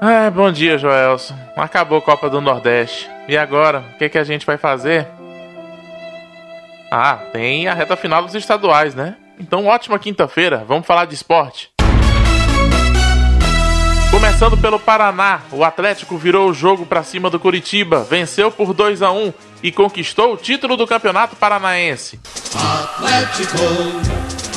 Ah, bom dia, Joelson. Acabou a Copa do Nordeste. E agora, o que, que a gente vai fazer? Ah, tem a reta final dos estaduais, né? Então, ótima quinta-feira. Vamos falar de esporte. Começando pelo Paraná, o Atlético virou o jogo para cima do Curitiba, venceu por 2 a 1 e conquistou o título do Campeonato Paranaense. Atlético,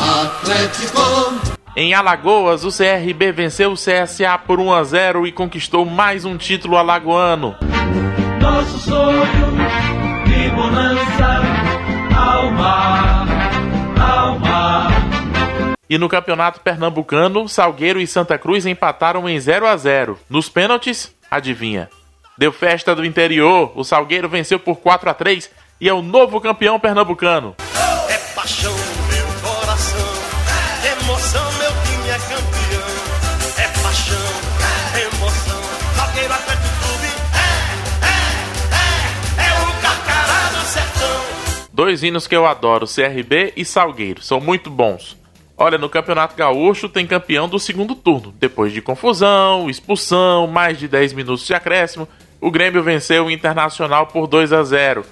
Atlético. Em Alagoas, o CRB venceu o CSA por 1 a 0 e conquistou mais um título alagoano. Nosso sonho de bonança ao mar, ao mar. E no Campeonato Pernambucano, Salgueiro e Santa Cruz empataram em 0 a 0. Nos pênaltis, adivinha? Deu festa do interior, o Salgueiro venceu por 4 a 3 e é o novo campeão pernambucano. É campeão. É paixão, é emoção, Salgueiro Atlético Clube, é, é, é, é o carcará do sertão. Dois hinos que eu adoro, CRB e Salgueiro, são muito bons. Olha, no Campeonato Gaúcho tem campeão do segundo turno. Depois de confusão, expulsão, mais de 10 minutos de acréscimo, o Grêmio venceu o Internacional por 2 a 0.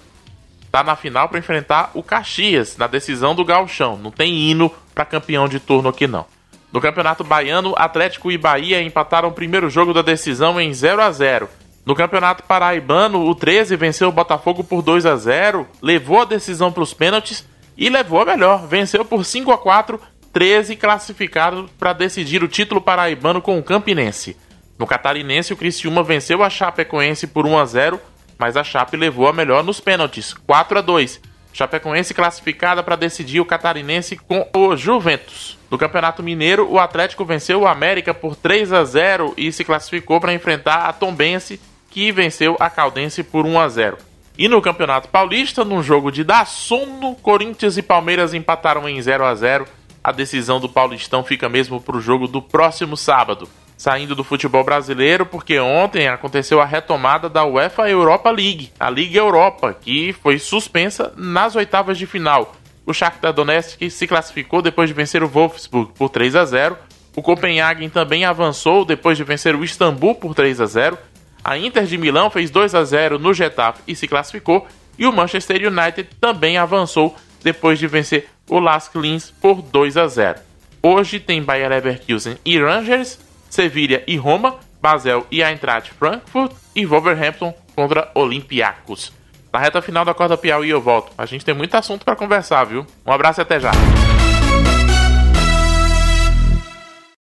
Tá na final para enfrentar o Caxias na decisão do Gauchão. Não tem hino para campeão de turno aqui não. No Campeonato Baiano, Atlético e Bahia empataram o primeiro jogo da decisão em 0 a 0. No Campeonato Paraibano, o 13 venceu o Botafogo por 2 a 0, levou a decisão para os pênaltis e levou a melhor, venceu por 5 a 4, 13 classificados para decidir o título paraibano com o Campinense. No Catarinense, o Criciúma venceu a Chapecoense por 1 a 0, mas a Chape levou a melhor nos pênaltis, 4 a 2. Chapecoense classificada para decidir o Catarinense com o Juventus. No Campeonato Mineiro, o Atlético venceu o América por 3 a 0 e se classificou para enfrentar a Tombense, que venceu a Caldense por 1 a 0. E no Campeonato Paulista, num jogo de dar sono, Corinthians e Palmeiras empataram em 0 a 0. A decisão do Paulistão fica mesmo para o jogo do próximo sábado saindo do futebol brasileiro, porque ontem aconteceu a retomada da UEFA Europa League, a Liga Europa, que foi suspensa nas oitavas de final. O Shakhtar Donetsk se classificou depois de vencer o Wolfsburg por 3 a 0. O Copenhagen também avançou depois de vencer o Istambul por 3 a 0. A Inter de Milão fez 2 a 0 no Getafe e se classificou. E o Manchester United também avançou depois de vencer o Lask Linz por 2 a 0. Hoje tem Bayer Leverkusen e Rangers Sevilha e Roma, Basel e Eintracht Frankfurt e Wolverhampton contra Olympiacos. Na reta final da Corda Piauí eu volto. A gente tem muito assunto para conversar, viu? Um abraço e até já.